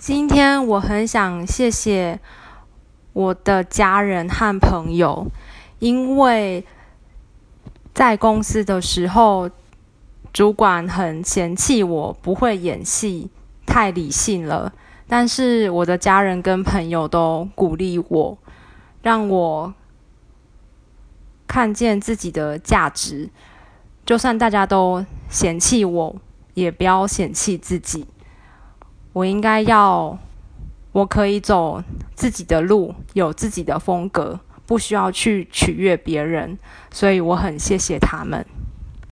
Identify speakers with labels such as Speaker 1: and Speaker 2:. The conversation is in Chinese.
Speaker 1: 今天我很想谢谢我的家人和朋友，因为在公司的时候，主管很嫌弃我不会演戏，太理性了。但是我的家人跟朋友都鼓励我，让我看见自己的价值。就算大家都嫌弃我，也不要嫌弃自己。我应该要，我可以走自己的路，有自己的风格，不需要去取悦别人，所以我很谢谢他们。